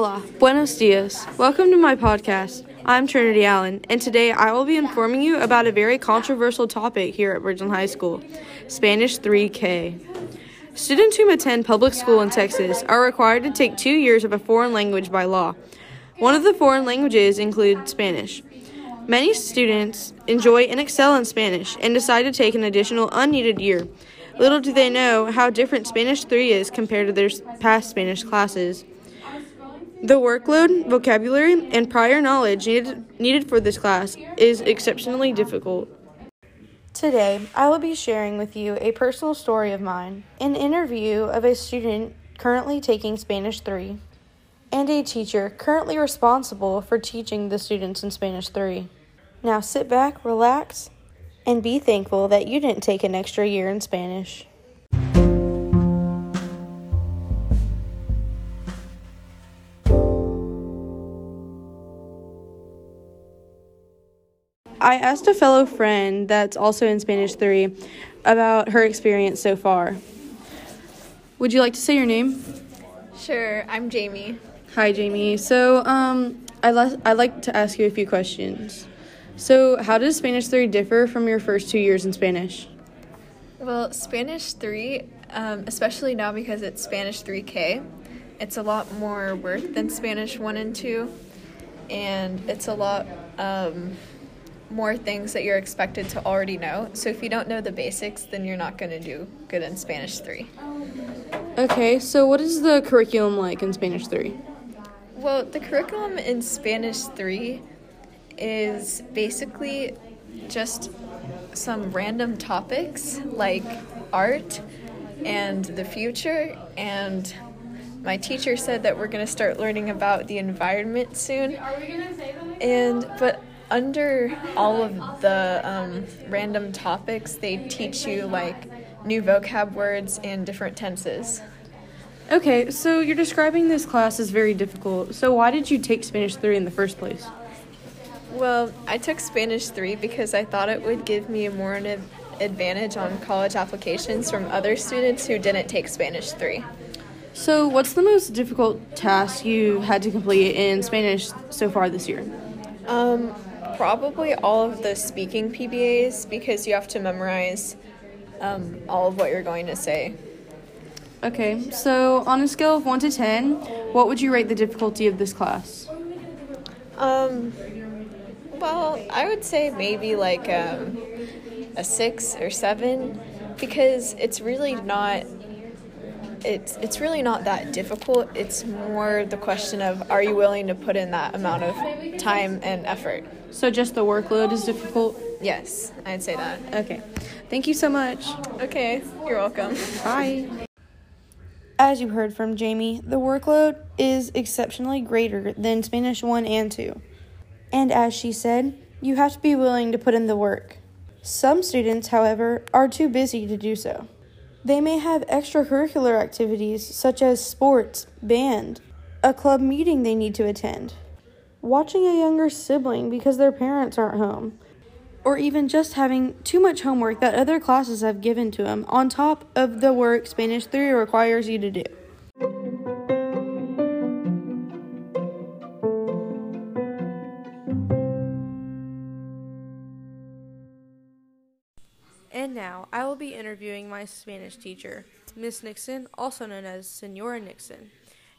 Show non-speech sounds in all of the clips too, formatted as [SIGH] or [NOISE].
Hola, buenos dias. Welcome to my podcast. I'm Trinity Allen, and today I will be informing you about a very controversial topic here at Bridgeland High School Spanish 3K. Students who attend public school in Texas are required to take two years of a foreign language by law. One of the foreign languages includes Spanish. Many students enjoy and excel in Spanish and decide to take an additional unneeded year. Little do they know how different Spanish 3 is compared to their past Spanish classes. The workload, vocabulary, and prior knowledge needed, needed for this class is exceptionally difficult. Today, I will be sharing with you a personal story of mine, an interview of a student currently taking Spanish 3, and a teacher currently responsible for teaching the students in Spanish 3. Now sit back, relax, and be thankful that you didn't take an extra year in Spanish. I asked a fellow friend that's also in Spanish 3 about her experience so far. Would you like to say your name? Sure, I'm Jamie. Hi, Jamie. So, um, I'd, le- I'd like to ask you a few questions. So, how does Spanish 3 differ from your first two years in Spanish? Well, Spanish 3, um, especially now because it's Spanish 3K, it's a lot more work than Spanish 1 and 2, and it's a lot um, more things that you're expected to already know. So, if you don't know the basics, then you're not going to do good in Spanish 3. Okay, so what is the curriculum like in Spanish 3? Well, the curriculum in Spanish 3 is basically just some random topics like art and the future and my teacher said that we're going to start learning about the environment soon Are we gonna say that? and but under all of the um, random topics they teach you like new vocab words and different tenses Okay, so you're describing this class as very difficult. So, why did you take Spanish 3 in the first place? Well, I took Spanish 3 because I thought it would give me a more an advantage on college applications from other students who didn't take Spanish 3. So, what's the most difficult task you had to complete in Spanish so far this year? Um, probably all of the speaking PBAs because you have to memorize um, all of what you're going to say. Okay, so on a scale of 1 to 10, what would you rate the difficulty of this class? Um, well, I would say maybe like um, a 6 or 7 because it's really not it's it's really not that difficult. It's more the question of are you willing to put in that amount of time and effort. So just the workload is difficult? Yes, I'd say that. Okay. Thank you so much. Okay, you're welcome. Bye. As you heard from Jamie, the workload is exceptionally greater than Spanish 1 and 2. And as she said, you have to be willing to put in the work. Some students, however, are too busy to do so. They may have extracurricular activities such as sports, band, a club meeting they need to attend, watching a younger sibling because their parents aren't home, or even just having too much homework that other classes have given to them on top of the work Spanish 3 requires you to do. Now I will be interviewing my Spanish teacher, Miss Nixon, also known as Senora Nixon,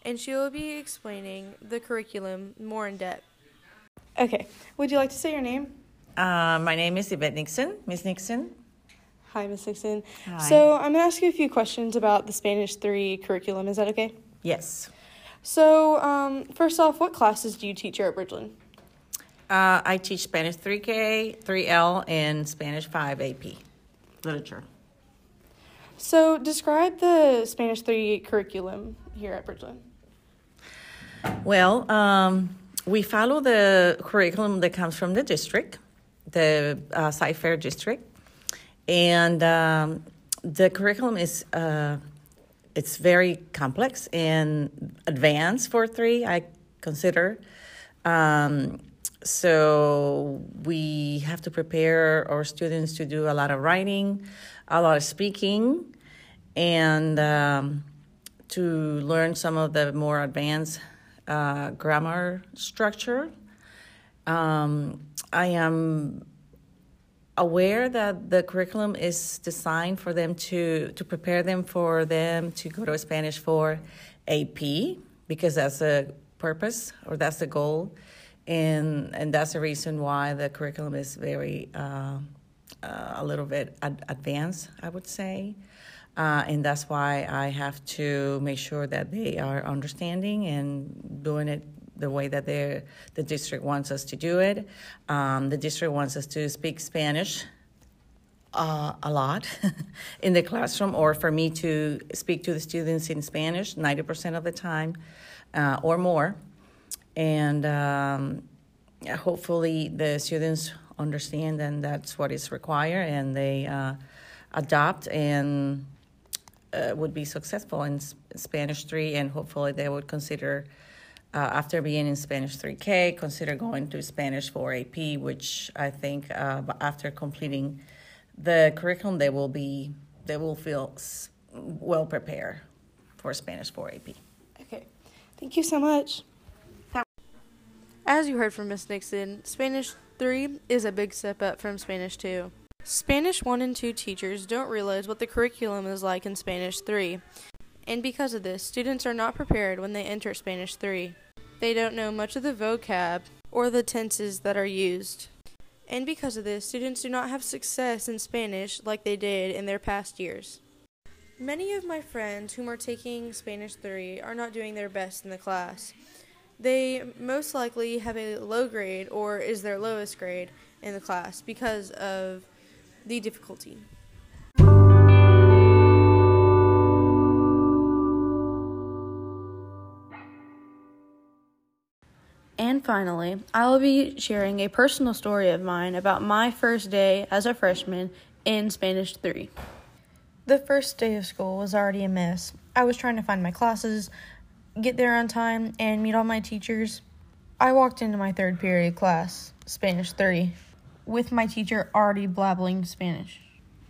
and she will be explaining the curriculum more in depth. Okay, would you like to say your name? Uh, my name is Yvette Nixon, Miss Nixon. Hi, Miss Nixon. Hi. So I'm gonna ask you a few questions about the Spanish three curriculum. Is that okay? Yes. So um, first off, what classes do you teach here at Bridgeland? Uh, I teach Spanish 3K, 3L, and Spanish 5 AP, literature. So describe the Spanish three curriculum here at Bridgeland. Well, um, we follow the curriculum that comes from the district, the uh, Fair district, and um, the curriculum is uh, it's very complex and advanced for three. I consider. Um, so we have to prepare our students to do a lot of writing, a lot of speaking, and um, to learn some of the more advanced uh, grammar structure. Um, I am aware that the curriculum is designed for them to to prepare them for them to go to Spanish for AP because that's a purpose or that's the goal, and and that's the reason why the curriculum is very uh, uh, a little bit ad- advanced, I would say. Uh, and that's why I have to make sure that they are understanding and doing it the way that the district wants us to do it. Um, the district wants us to speak Spanish uh, a lot [LAUGHS] in the classroom, or for me to speak to the students in Spanish 90% of the time uh, or more. And um, hopefully, the students understand and that's what is required, and they uh, adopt and uh, would be successful in Spanish 3, and hopefully, they would consider uh, after being in Spanish 3K, consider going to Spanish 4 AP, which I think uh, after completing the curriculum, they will be they will feel well prepared for Spanish 4 AP. Okay, thank you so much. As you heard from Miss Nixon, Spanish 3 is a big step up from Spanish 2. Spanish 1 and 2 teachers don't realize what the curriculum is like in Spanish 3 and because of this, students are not prepared when they enter Spanish 3. They don't know much of the vocab or the tenses that are used. And because of this, students do not have success in Spanish like they did in their past years. Many of my friends whom are taking Spanish 3 are not doing their best in the class. They most likely have a low grade or is their lowest grade in the class because of the difficulty. And finally, I will be sharing a personal story of mine about my first day as a freshman in Spanish 3. The first day of school was already a mess. I was trying to find my classes, get there on time, and meet all my teachers. I walked into my third period class, Spanish 3, with my teacher already blabbling Spanish.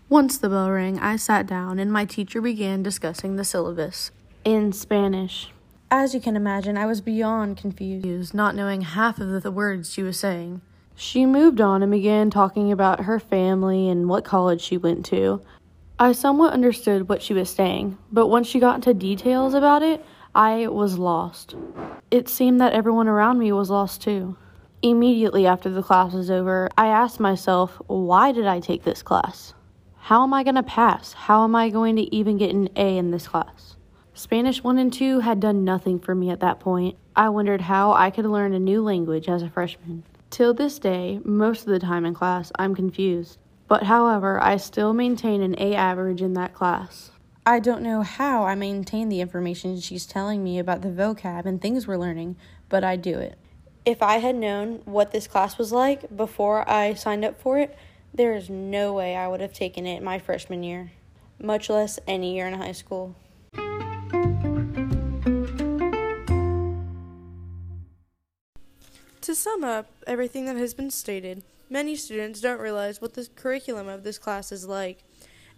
Once the bell rang, I sat down and my teacher began discussing the syllabus in Spanish. As you can imagine, I was beyond confused, not knowing half of the words she was saying. She moved on and began talking about her family and what college she went to. I somewhat understood what she was saying, but once she got into details about it, I was lost. It seemed that everyone around me was lost too. Immediately after the class was over, I asked myself, why did I take this class? How am I going to pass? How am I going to even get an A in this class? Spanish 1 and 2 had done nothing for me at that point. I wondered how I could learn a new language as a freshman. Till this day, most of the time in class, I'm confused. But however, I still maintain an A average in that class. I don't know how I maintain the information she's telling me about the vocab and things we're learning, but I do it. If I had known what this class was like before I signed up for it, there is no way I would have taken it my freshman year, much less any year in high school. To sum up everything that has been stated, many students don't realize what the curriculum of this class is like,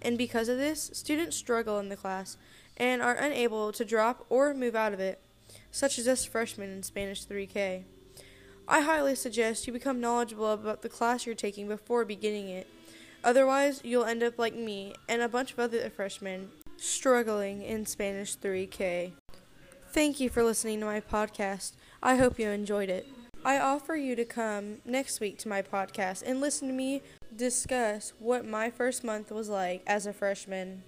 and because of this, students struggle in the class and are unable to drop or move out of it, such as us freshmen in Spanish 3K. I highly suggest you become knowledgeable about the class you're taking before beginning it. Otherwise, you'll end up like me and a bunch of other freshmen struggling in Spanish 3K. Thank you for listening to my podcast. I hope you enjoyed it. I offer you to come next week to my podcast and listen to me discuss what my first month was like as a freshman.